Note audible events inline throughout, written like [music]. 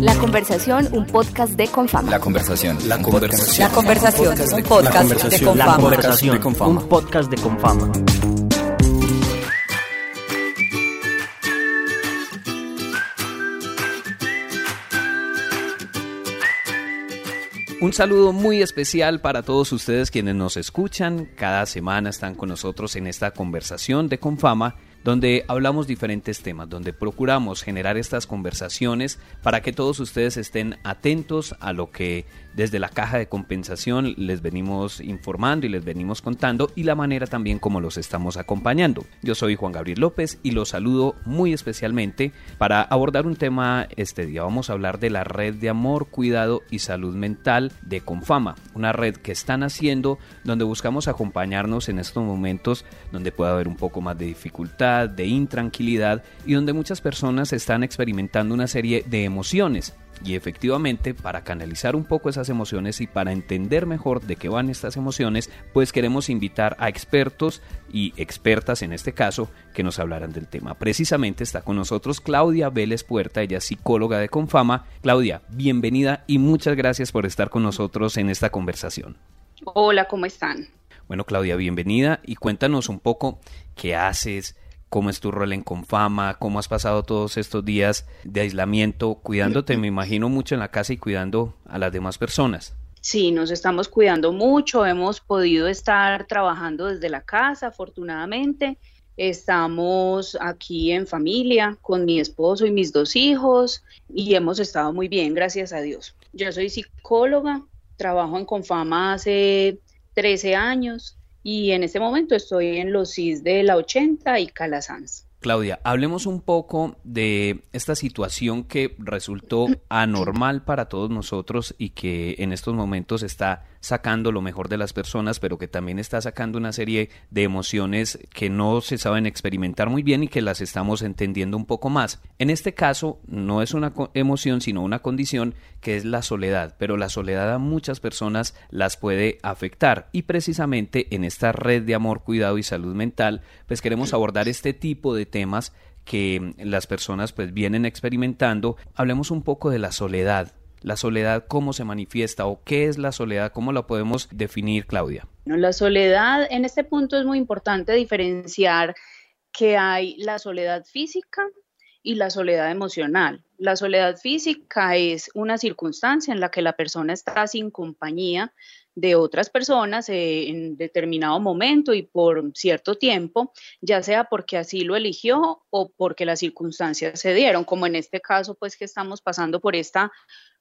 La conversación, un podcast de Confama. La conversación. La conversación. La conversación, un podcast de La Confama. conversación de Confama. un podcast de Confama. Un saludo muy especial para todos ustedes quienes nos escuchan. Cada semana están con nosotros en esta conversación de Confama, donde hablamos diferentes temas, donde procuramos generar estas conversaciones para que todos ustedes estén atentos a lo que desde la caja de compensación les venimos informando y les venimos contando y la manera también como los estamos acompañando. Yo soy Juan Gabriel López y los saludo muy especialmente para abordar un tema este día. Vamos a hablar de la red de amor, cuidado y salud mental de Confama, una red que están haciendo donde buscamos acompañarnos en estos momentos donde puede haber un poco más de dificultad, de intranquilidad y donde muchas personas están experimentando una serie de emociones y efectivamente, para canalizar un poco esas emociones y para entender mejor de qué van estas emociones, pues queremos invitar a expertos y expertas en este caso que nos hablaran del tema. Precisamente está con nosotros Claudia Vélez Puerta, ella es psicóloga de Confama. Claudia, bienvenida y muchas gracias por estar con nosotros en esta conversación. Hola, ¿cómo están? Bueno, Claudia, bienvenida y cuéntanos un poco qué haces, cómo es tu rol en Confama, cómo has pasado todos estos días de aislamiento, cuidándote, me imagino, mucho en la casa y cuidando a las demás personas. Sí, nos estamos cuidando mucho, hemos podido estar trabajando desde la casa, afortunadamente. Estamos aquí en familia con mi esposo y mis dos hijos y hemos estado muy bien, gracias a Dios. Yo soy psicóloga, trabajo en Confama hace 13 años y en este momento estoy en los CIS de la 80 y Calasanz. Claudia, hablemos un poco de esta situación que resultó anormal para todos nosotros y que en estos momentos está sacando lo mejor de las personas, pero que también está sacando una serie de emociones que no se saben experimentar muy bien y que las estamos entendiendo un poco más. En este caso, no es una emoción, sino una condición que es la soledad, pero la soledad a muchas personas las puede afectar y precisamente en esta red de amor, cuidado y salud mental, pues queremos abordar este tipo de temas que las personas pues vienen experimentando. Hablemos un poco de la soledad. La soledad, ¿cómo se manifiesta o qué es la soledad? ¿Cómo la podemos definir, Claudia? La soledad, en este punto es muy importante diferenciar que hay la soledad física y la soledad emocional. La soledad física es una circunstancia en la que la persona está sin compañía de otras personas eh, en determinado momento y por cierto tiempo, ya sea porque así lo eligió o porque las circunstancias se dieron, como en este caso, pues que estamos pasando por esta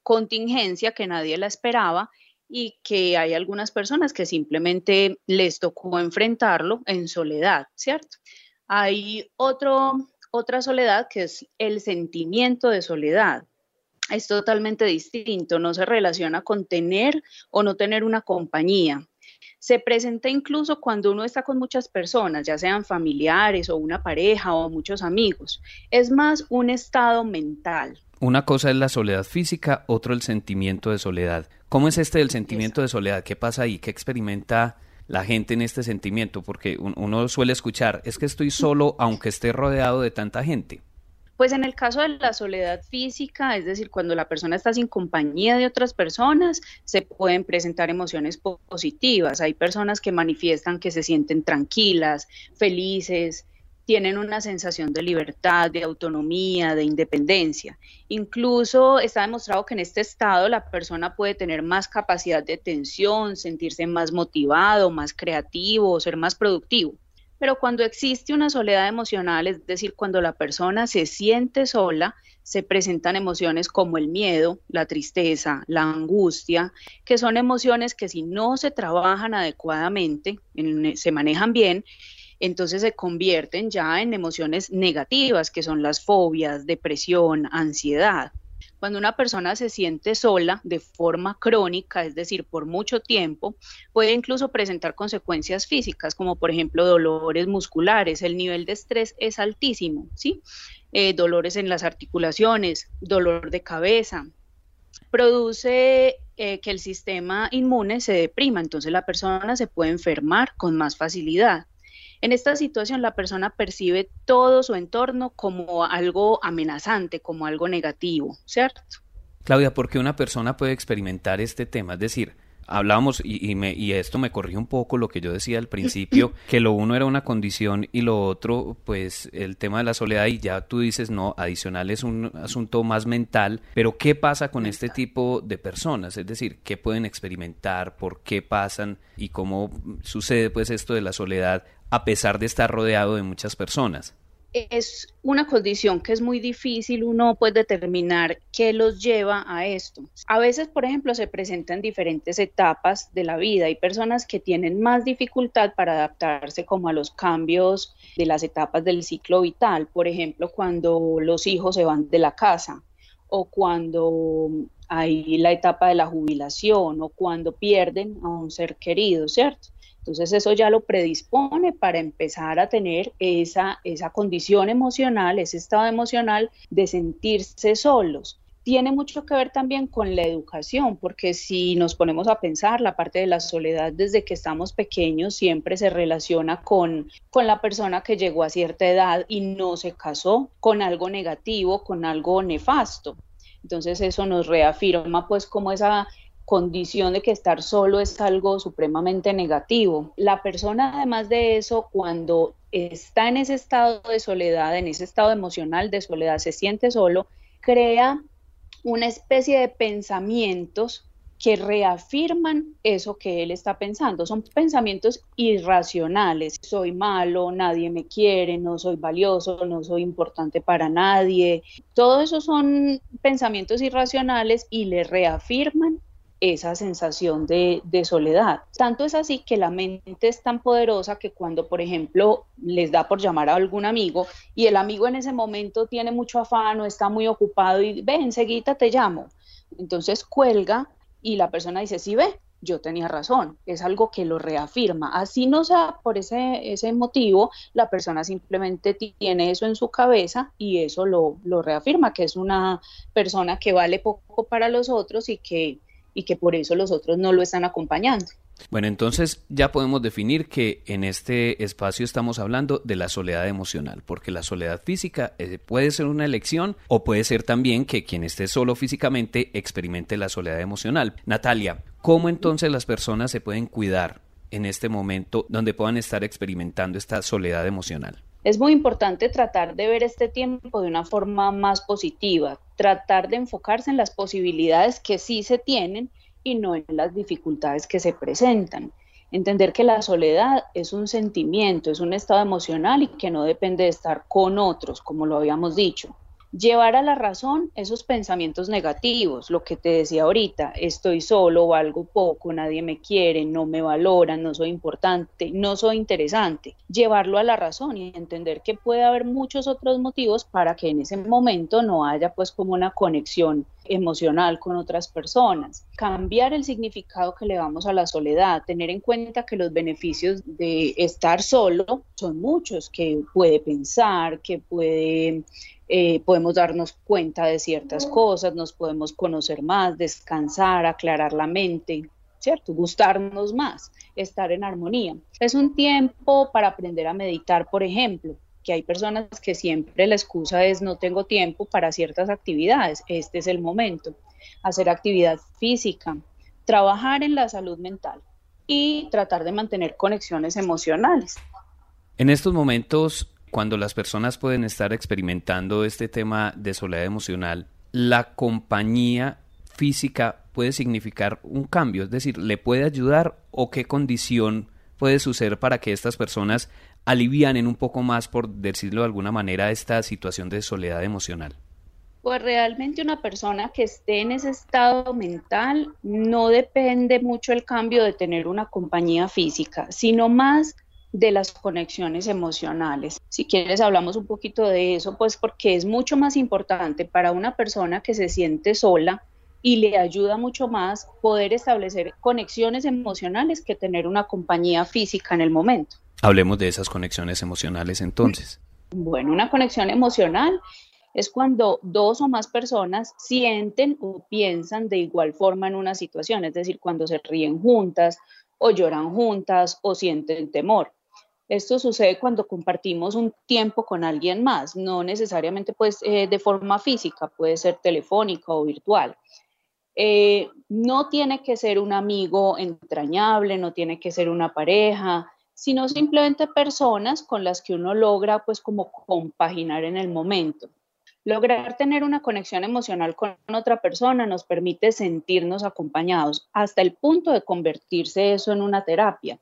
contingencia que nadie la esperaba y que hay algunas personas que simplemente les tocó enfrentarlo en soledad, ¿cierto? Hay otro, otra soledad que es el sentimiento de soledad. Es totalmente distinto, no se relaciona con tener o no tener una compañía. Se presenta incluso cuando uno está con muchas personas, ya sean familiares o una pareja o muchos amigos. Es más un estado mental, Una cosa es la soledad física, otro el sentimiento de soledad. ¿Cómo es este del sentimiento de soledad? ¿Qué pasa ahí? ¿Qué experimenta la gente en este sentimiento? Porque un- uno suele escuchar, es que estoy solo aunque esté rodeado de tanta gente. Pues en el caso de la soledad física, es decir, cuando la persona está sin compañía de otras personas, se pueden presentar emociones po- positivas. Hay personas que manifiestan que se sienten tranquilas, felices, tienen una sensación de libertad, de autonomía, de independencia. Incluso está demostrado que en este estado la persona puede tener más capacidad de atención, sentirse más motivado, más creativo, ser más productivo. Pero cuando existe una soledad emocional, es decir, cuando la persona se siente sola, se presentan emociones como el miedo, la tristeza, la angustia, que son emociones que si no se trabajan adecuadamente, en- se manejan bien, entonces se convierten ya en emociones negativas, que son las fobias, depresión, ansiedad. Cuando una persona se siente sola de forma crónica, es decir, por mucho tiempo, puede incluso presentar consecuencias físicas, como por ejemplo dolores musculares. El nivel de estrés es altísimo, ¿sí? Eh, dolores en las articulaciones, dolor de cabeza. Produce eh, que el sistema inmune se deprima, entonces la persona se puede enfermar con más facilidad. En esta situación la persona percibe todo su entorno como algo amenazante, como algo negativo, ¿cierto? Claudia, ¿por qué una persona puede experimentar este tema? Es decir, hablábamos y, me, y esto me corrió un poco lo que yo decía al principio, [clears throat] que lo uno era una condición y lo otro, pues el tema de la soledad y ya tú dices, no, adicional es un asunto más mental, pero ¿qué pasa con este tipo de personas? Es decir, ¿qué pueden experimentar? ¿Por qué pasan? ¿Y cómo sucede pues esto de la soledad a pesar de estar rodeado de muchas personas? es una condición que es muy difícil uno puede determinar qué los lleva a esto. A veces, por ejemplo, se presentan diferentes etapas de la vida. Hay personas que tienen más dificultad para adaptarse como a los cambios de las etapas del ciclo vital. Por ejemplo, cuando los hijos se van de la casa o cuando hay la etapa de la jubilación o cuando pierden a un ser querido, ¿cierto? Entonces eso ya lo predispone para empezar a tener esa, esa condición emocional, ese estado emocional de sentirse solos tiene mucho que ver también con la educación, porque si nos ponemos a pensar, la parte de la soledad desde que estamos pequeños siempre se relaciona con, con la persona que llegó a cierta edad y no se casó, con algo negativo, con algo nefasto. Entonces eso nos reafirma pues como esa condición de que estar solo es algo supremamente negativo. La persona, además de eso, cuando está en ese estado de soledad, en ese estado emocional de soledad, se siente solo, crea una especie de pensamientos que reafirman eso que él está pensando. Son pensamientos irracionales. Soy malo, nadie me quiere, no soy valioso, no soy importante para nadie. Todo eso son pensamientos irracionales y le reafirman esa sensación de, soledad. Tanto es así que la mente es tan poderosa que cuando, por ejemplo, les da por llamar a algún amigo y el amigo en ese momento tiene mucho afán o está muy ocupado y ve, enseguida te llamo. Entonces cuelga y la persona dice, sí, ve, yo tenía razón, es algo que lo reafirma. Así no sea por ese, ese motivo, la persona simplemente tiene eso en su cabeza y eso lo, lo reafirma, que es una persona que vale poco para los otros y que y que por eso los otros no lo están acompañando. Bueno, entonces ya podemos definir que en este espacio estamos hablando de la soledad emocional, porque la soledad física eh, puede ser una elección o puede ser también que quien esté solo físicamente experimente la soledad emocional. Natalia, ¿cómo entonces las personas se pueden cuidar en este momento donde puedan estar experimentando esta soledad emocional? Es muy importante tratar de ver este tiempo de una forma más positiva, tratar de enfocarse en las posibilidades que sí se tienen y no en las dificultades que se presentan. Entender que la soledad es un sentimiento, es un estado emocional y que no depende de estar con otros, como lo habíamos dicho llevar a la razón esos pensamientos negativos, lo que te decía ahorita, estoy solo, valgo poco, nadie me quiere, no me valoran, no soy importante, no soy interesante, llevarlo a la razón y entender que puede haber muchos otros motivos para que en ese momento no haya pues como una conexión emocional con otras personas, cambiar el significado que le damos a la soledad, tener en cuenta que los beneficios de estar solo son muchos, que puede pensar, que puede eh, podemos darnos cuenta de ciertas cosas, nos podemos conocer más, descansar, aclarar la mente, ¿cierto? Gustarnos más, estar en armonía. Es un tiempo para aprender a meditar, por ejemplo, que hay personas que siempre la excusa es no tengo tiempo para ciertas actividades, este es el momento. Hacer actividad física, trabajar en la salud mental y tratar de mantener conexiones emocionales. En estos momentos cuando las personas pueden estar experimentando este tema de soledad emocional, la compañía física puede significar un cambio, es decir, le puede ayudar o qué condición puede suceder para que estas personas alivianen un poco más, por decirlo de alguna manera, esta situación de soledad emocional. Pues realmente una persona que esté en ese estado mental no depende mucho el cambio de tener una compañía física, sino más de las conexiones emocionales. Si quieres, hablamos un poquito de eso, pues porque es mucho más importante para una persona que se siente sola y le ayuda mucho más poder establecer conexiones emocionales que tener una compañía física en el momento. Hablemos de esas conexiones emocionales entonces. Bueno, una conexión emocional es cuando dos o más personas sienten o piensan de igual forma en una situación, es decir, cuando se ríen juntas o lloran juntas o sienten temor. Esto sucede cuando compartimos un tiempo con alguien más, no necesariamente pues eh, de forma física, puede ser telefónica o virtual. Eh, no tiene que ser un amigo entrañable, no tiene que ser una pareja, sino simplemente personas con las que uno logra pues como compaginar en el momento. Lograr tener una conexión emocional con otra persona nos permite sentirnos acompañados hasta el punto de convertirse eso en una terapia.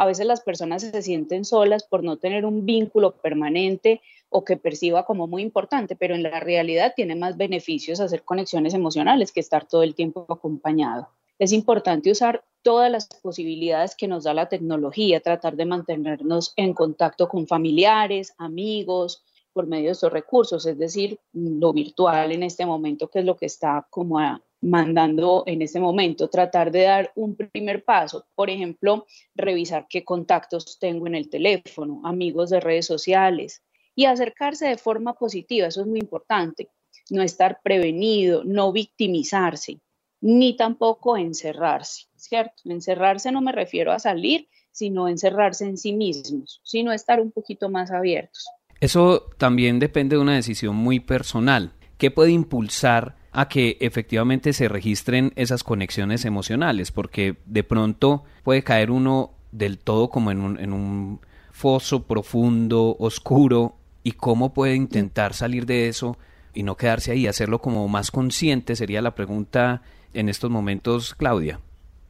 A veces las personas se sienten solas por no tener un vínculo permanente o que perciba como muy importante, pero en la realidad tiene más beneficios hacer conexiones emocionales que estar todo el tiempo acompañado. Es importante usar todas las posibilidades que nos da la tecnología, tratar de mantenernos en contacto con familiares, amigos, por medio de estos recursos, es decir, lo virtual en este momento, que es lo que está como mandando en este momento, tratar de dar un primer paso, por ejemplo, revisar qué contactos tengo en el teléfono, amigos de redes sociales y acercarse de forma positiva, eso es muy importante, no estar prevenido, no victimizarse, ni tampoco encerrarse, ¿cierto? Encerrarse no me refiero a salir, sino encerrarse en sí mismos, sino estar un poquito más abiertos. Eso también depende de una decisión muy personal. ¿Qué puede impulsar a que efectivamente se registren esas conexiones emocionales? Porque de pronto puede caer uno del todo como en un, en un foso profundo, oscuro, y cómo puede intentar salir de eso y no quedarse ahí, hacerlo como más consciente, sería la pregunta en estos momentos, Claudia.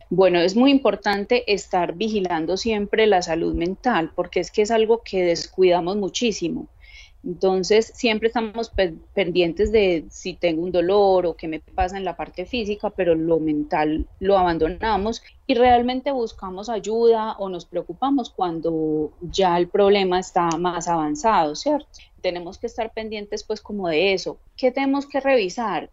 Bueno, es muy importante estar vigilando siempre la salud mental, porque es que es algo que descuidamos muchísimo. Entonces, siempre estamos pendientes de si tengo un dolor o qué me pasa en la parte física, pero lo mental lo abandonamos y realmente buscamos ayuda o nos preocupamos cuando ya el problema está más avanzado, ¿cierto? Tenemos que estar pendientes pues como de eso. ¿Qué tenemos que revisar?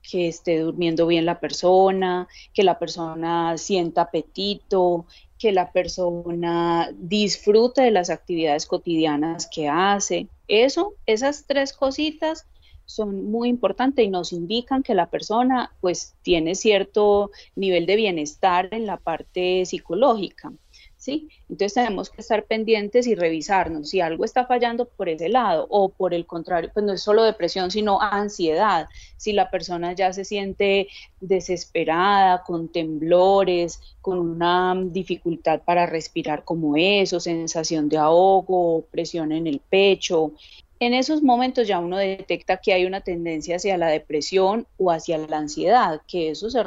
que esté durmiendo bien la persona, que la persona sienta apetito, que la persona disfrute de las actividades cotidianas que hace. Eso, esas tres cositas son muy importantes y nos indican que la persona pues tiene cierto nivel de bienestar en la parte psicológica. ¿Sí? Entonces tenemos que estar pendientes y revisarnos si algo está fallando por ese lado o por el contrario, pues no es solo depresión, sino ansiedad. Si la persona ya se siente desesperada, con temblores, con una dificultad para respirar como eso, sensación de ahogo, presión en el pecho, en esos momentos ya uno detecta que hay una tendencia hacia la depresión o hacia la ansiedad, que eso se,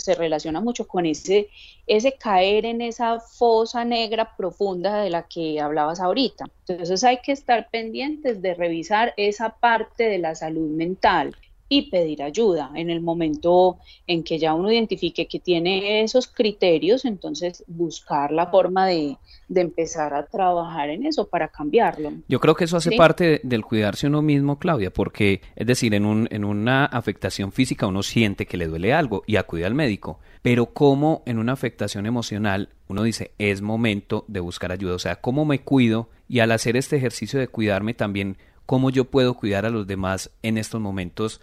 se, relaciona mucho con ese, ese caer en esa fosa negra profunda de la que hablabas ahorita. Entonces hay que estar pendientes de revisar esa parte de la salud mental y pedir ayuda en el momento en que ya uno identifique que tiene esos criterios, entonces buscar la forma de, empezar a trabajar en eso para cambiarlo. Yo creo que eso hace parte del cuidarse uno mismo, Claudia, porque es decir, en, un, en una afectación física uno siente que le duele algo y acude al médico, pero como en una afectación emocional uno dice es momento de buscar ayuda, o sea, cómo me cuido y al hacer este ejercicio de cuidarme también cómo yo puedo cuidar a los demás en estos momentos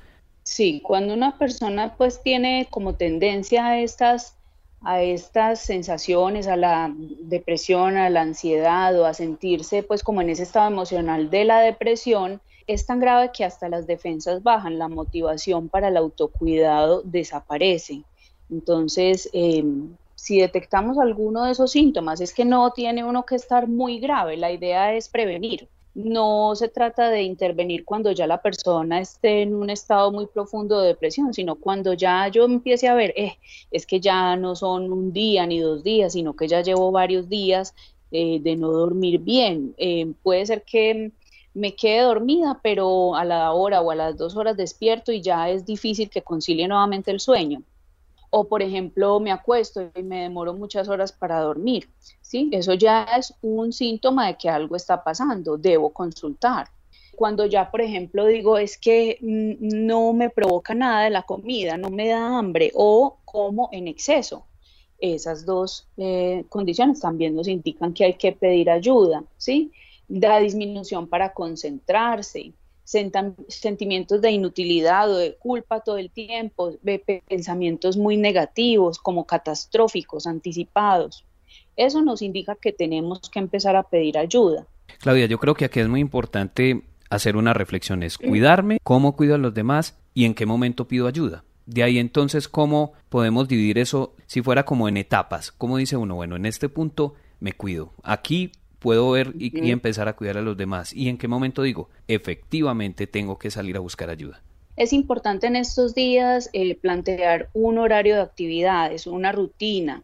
Sí, cuando una persona pues tiene como tendencia a estas, a estas sensaciones, a la depresión, a la ansiedad o a sentirse pues como en ese estado emocional de la depresión, es tan grave que hasta las defensas bajan, la motivación para el autocuidado desaparece. Entonces, em, si detectamos alguno de esos síntomas, es que no tiene uno que estar muy grave, la idea es prevenir no se trata de intervenir cuando ya la persona esté en un estado muy profundo de depresión, sino cuando ya yo empiece a ver, eh, es que ya no son un día ni dos días, sino que ya llevo varios días eh, de no dormir bien. Eh, puede ser que me quede dormida, pero a la hora o a las dos horas despierto y ya es difícil que concilie nuevamente el sueño o por ejemplo me acuesto y me demoro muchas horas para dormir, ¿sí? Eso ya es un síntoma de que algo está pasando, debo consultar. Cuando ya, por ejemplo, digo es que no me provoca nada la comida, no me da hambre o como en exceso, esas dos eh, condiciones también nos indican que hay que pedir ayuda, ¿sí? La disminución para concentrarse, sentimientos de inutilidad o de culpa todo el tiempo, pensamientos muy negativos, como catastróficos, anticipados. Eso nos indica que tenemos que empezar a pedir ayuda. Claudia, yo creo que aquí es muy importante hacer una reflexión, es cuidarme, cómo cuido a los demás y en qué momento pido ayuda. De ahí entonces, ¿cómo podemos dividir eso si fuera como en etapas? ¿Cómo dice uno? Bueno, en este punto me cuido. Aquí puedo ver y, empezar a cuidar a los demás. ¿Y en qué momento digo, efectivamente tengo que salir a buscar ayuda? Es importante en estos días eh, plantear un horario de actividades, una rutina.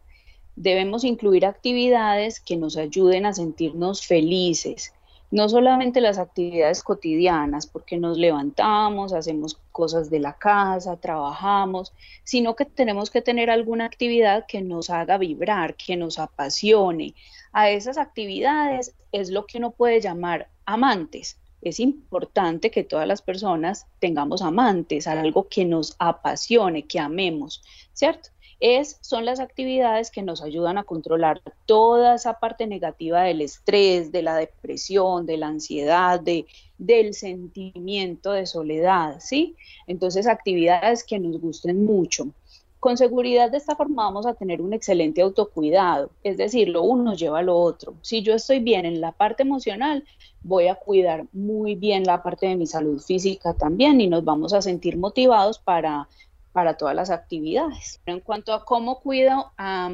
Debemos incluir actividades que nos ayuden a sentirnos felices, no solamente las actividades cotidianas, porque nos levantamos, hacemos cosas de la casa, trabajamos, sino que tenemos que tener alguna actividad que nos haga vibrar, que nos apasione. A esas actividades es lo que uno puede llamar amantes. Es importante que todas las personas tengamos amantes, algo que nos apasione, que amemos, ¿cierto? es, son las actividades que nos ayudan a controlar toda esa parte negativa del estrés, de la depresión, de la ansiedad, de, del sentimiento de soledad, ¿sí? Entonces, actividades que nos gusten mucho. Con seguridad de esta forma vamos a tener un excelente autocuidado, es decir, lo uno lleva a lo otro. Si yo estoy bien en la parte emocional, voy a cuidar muy bien la parte de mi salud física también y nos vamos a sentir motivados para para todas las actividades. En cuanto a cómo cuido a,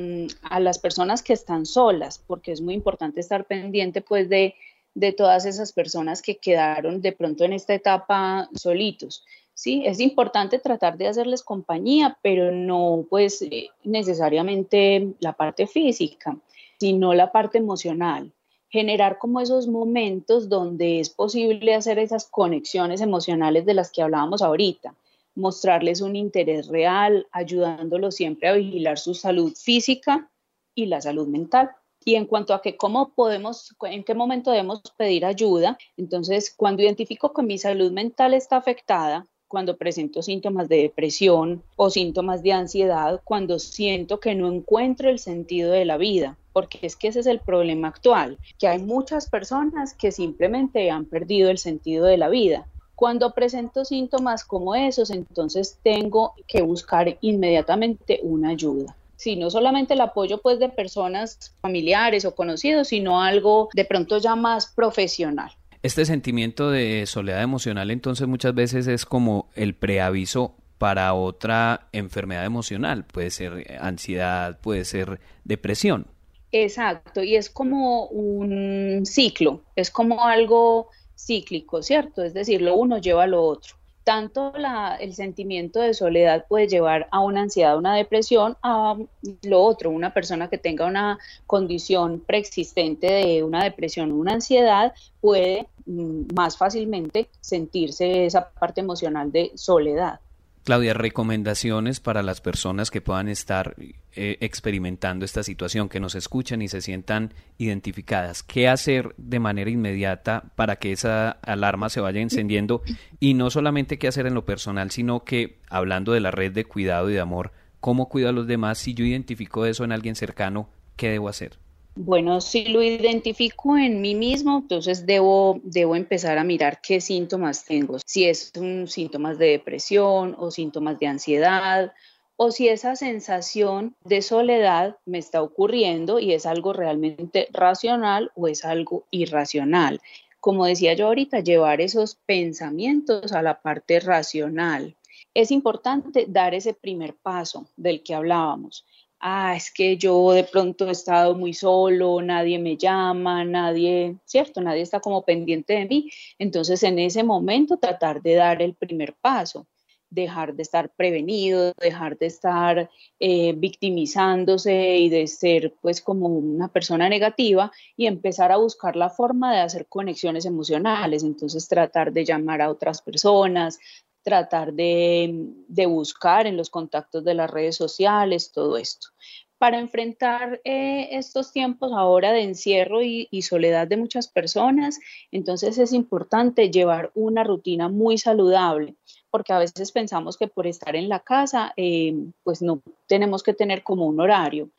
las personas que están solas, porque es muy importante estar pendiente pues de, de todas esas personas que quedaron de pronto en esta etapa solitos. Sí, es importante tratar de hacerles compañía, pero no pues eh, necesariamente la parte física, sino la parte emocional. Generar como esos momentos donde es posible hacer esas conexiones emocionales de las que hablábamos ahorita mostrarles un interés real, ayudándolos siempre a vigilar su salud física y la salud mental. Y en cuanto a que cómo podemos, en qué momento debemos pedir ayuda, entonces cuando identifico que mi salud mental está afectada, cuando presento síntomas de depresión o síntomas de ansiedad, cuando siento que no encuentro el sentido de la vida, porque es que ese es el problema actual, que hay muchas personas que simplemente han perdido el sentido de la vida cuando presento síntomas como esos, entonces tengo que buscar inmediatamente una ayuda. Si no solamente el apoyo pues de personas familiares o conocidos, sino algo de pronto ya más profesional. Este sentimiento de soledad emocional entonces muchas veces es como el preaviso para otra enfermedad emocional, puede ser ansiedad, puede ser depresión. Exacto, y es como un ciclo, es como algo cíclico, ¿cierto? Es decir, lo uno lleva a lo otro. Tanto el sentimiento de soledad puede llevar a una ansiedad, una depresión, a lo otro, una persona que tenga una condición preexistente de una depresión o una ansiedad puede mm, más fácilmente sentirse esa parte emocional de soledad. Claudia, recomendaciones para las personas que puedan estar eh, experimentando esta situación, que nos escuchan y se sientan identificadas. ¿Qué hacer de manera inmediata para que esa alarma se vaya encendiendo? Y no solamente qué hacer en lo personal, sino que, hablando de la red de cuidado y de amor, ¿cómo cuido a los demás? Si yo identifico eso en alguien cercano, ¿qué debo hacer? Bueno, si lo identifico en mí mismo, entonces debo, debo empezar a mirar qué síntomas tengo. Si es un síntomas de depresión o síntomas de ansiedad o si esa sensación de soledad me está ocurriendo y es algo realmente racional o es algo irracional. Como decía yo ahorita, llevar esos pensamientos a la parte racional. Es importante dar ese primer paso del que hablábamos ah, es que yo de pronto he estado muy solo, nadie me llama, nadie, ¿cierto? Nadie está como pendiente de mí. Entonces, en ese momento, tratar de dar el primer paso, dejar de estar prevenido, dejar de estar eh, victimizándose y de ser pues como una persona negativa y empezar a buscar la forma de hacer conexiones emocionales. Entonces, tratar de llamar a otras personas, tratar de, buscar en los contactos de las redes sociales, todo esto. Para enfrentar eh, estos tiempos ahora de encierro y, soledad de muchas personas, entonces es importante llevar una rutina muy saludable, porque a veces pensamos que por estar en la casa, eh, pues no tenemos que tener como un horario.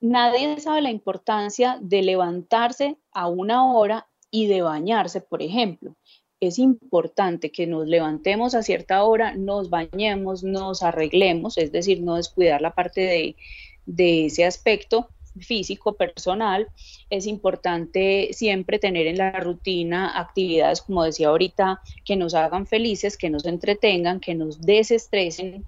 Nadie sabe la importancia de levantarse a una hora y de bañarse, por ejemplo es importante que nos levantemos a cierta hora, nos bañemos, nos arreglemos, es decir, no descuidar la parte de, ese aspecto físico, personal, es importante siempre tener en la rutina actividades, como decía ahorita, que nos hagan felices, que nos entretengan, que nos desestresen,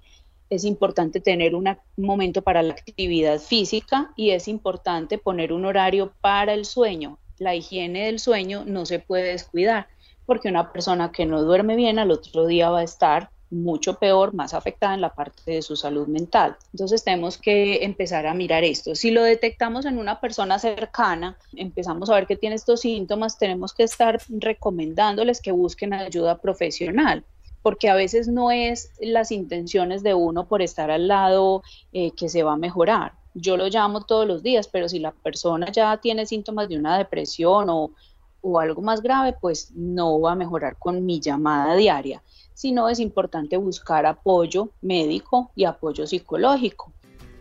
es importante tener un momento para la actividad física y es importante poner un horario para el sueño. La higiene del sueño no se puede descuidar porque una persona que no duerme bien al otro día va a estar mucho peor, más afectada en la parte de su salud mental. Entonces tenemos que empezar a mirar esto. Si lo detectamos en una persona cercana, empezamos a ver que tiene estos síntomas, tenemos que estar recomendándoles que busquen ayuda profesional porque a veces no es las intenciones de uno por estar al lado eh, que se va a mejorar. Yo lo llamo todos los días, pero si la persona ya tiene síntomas de una depresión o, o algo más grave, pues no va a mejorar con mi llamada diaria, sino es importante buscar apoyo médico y apoyo psicológico.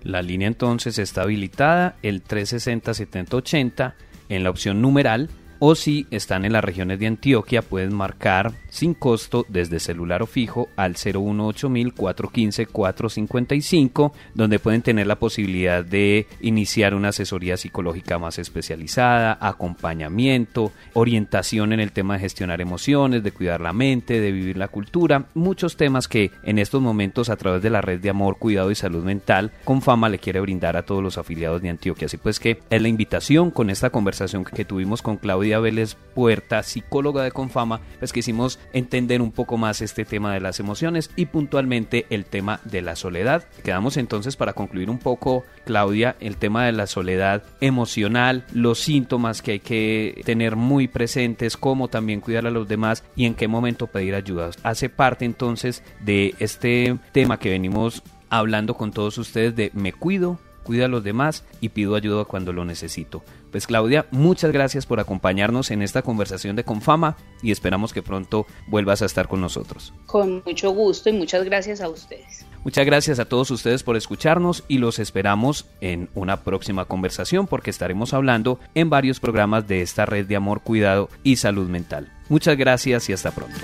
La línea entonces está habilitada el 360-7080 en la opción numeral o si están en las regiones de Antioquia pueden marcar sin costo desde celular o fijo al 018-415-455 donde pueden tener la posibilidad de iniciar una asesoría psicológica más especializada, acompañamiento, orientación en el tema de gestionar emociones, de cuidar la mente, de vivir la cultura, muchos temas que en estos momentos a través de la red de amor, cuidado y salud mental con fama le quiere brindar a todos los afiliados de Antioquia. Así pues que es la invitación con esta conversación que tuvimos con Claudia Vélez Puerta, psicóloga de Confama, pues quisimos entender un poco más este tema de las emociones y puntualmente el tema de la soledad. Quedamos entonces para concluir un poco, Claudia, el tema de la soledad emocional, los síntomas que hay que tener muy presentes, cómo también cuidar a los demás y en qué momento pedir ayuda. Hace parte entonces de este tema que venimos hablando con todos ustedes de me cuido, cuida a los demás y pido ayuda cuando lo necesito. Pues Claudia, muchas gracias por acompañarnos en esta conversación de Confama y esperamos que pronto vuelvas a estar con nosotros. Con mucho gusto y muchas gracias a ustedes. Muchas gracias a todos ustedes por escucharnos y los esperamos en una próxima conversación porque estaremos hablando en varios programas de esta red de amor, cuidado y salud mental. Muchas gracias y hasta pronto.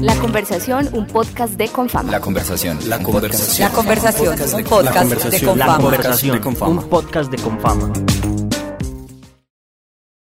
La conversación, un podcast de Confama. La conversación. La conversación. La conversación, un podcast de Confama. La conversación, un podcast de Confama.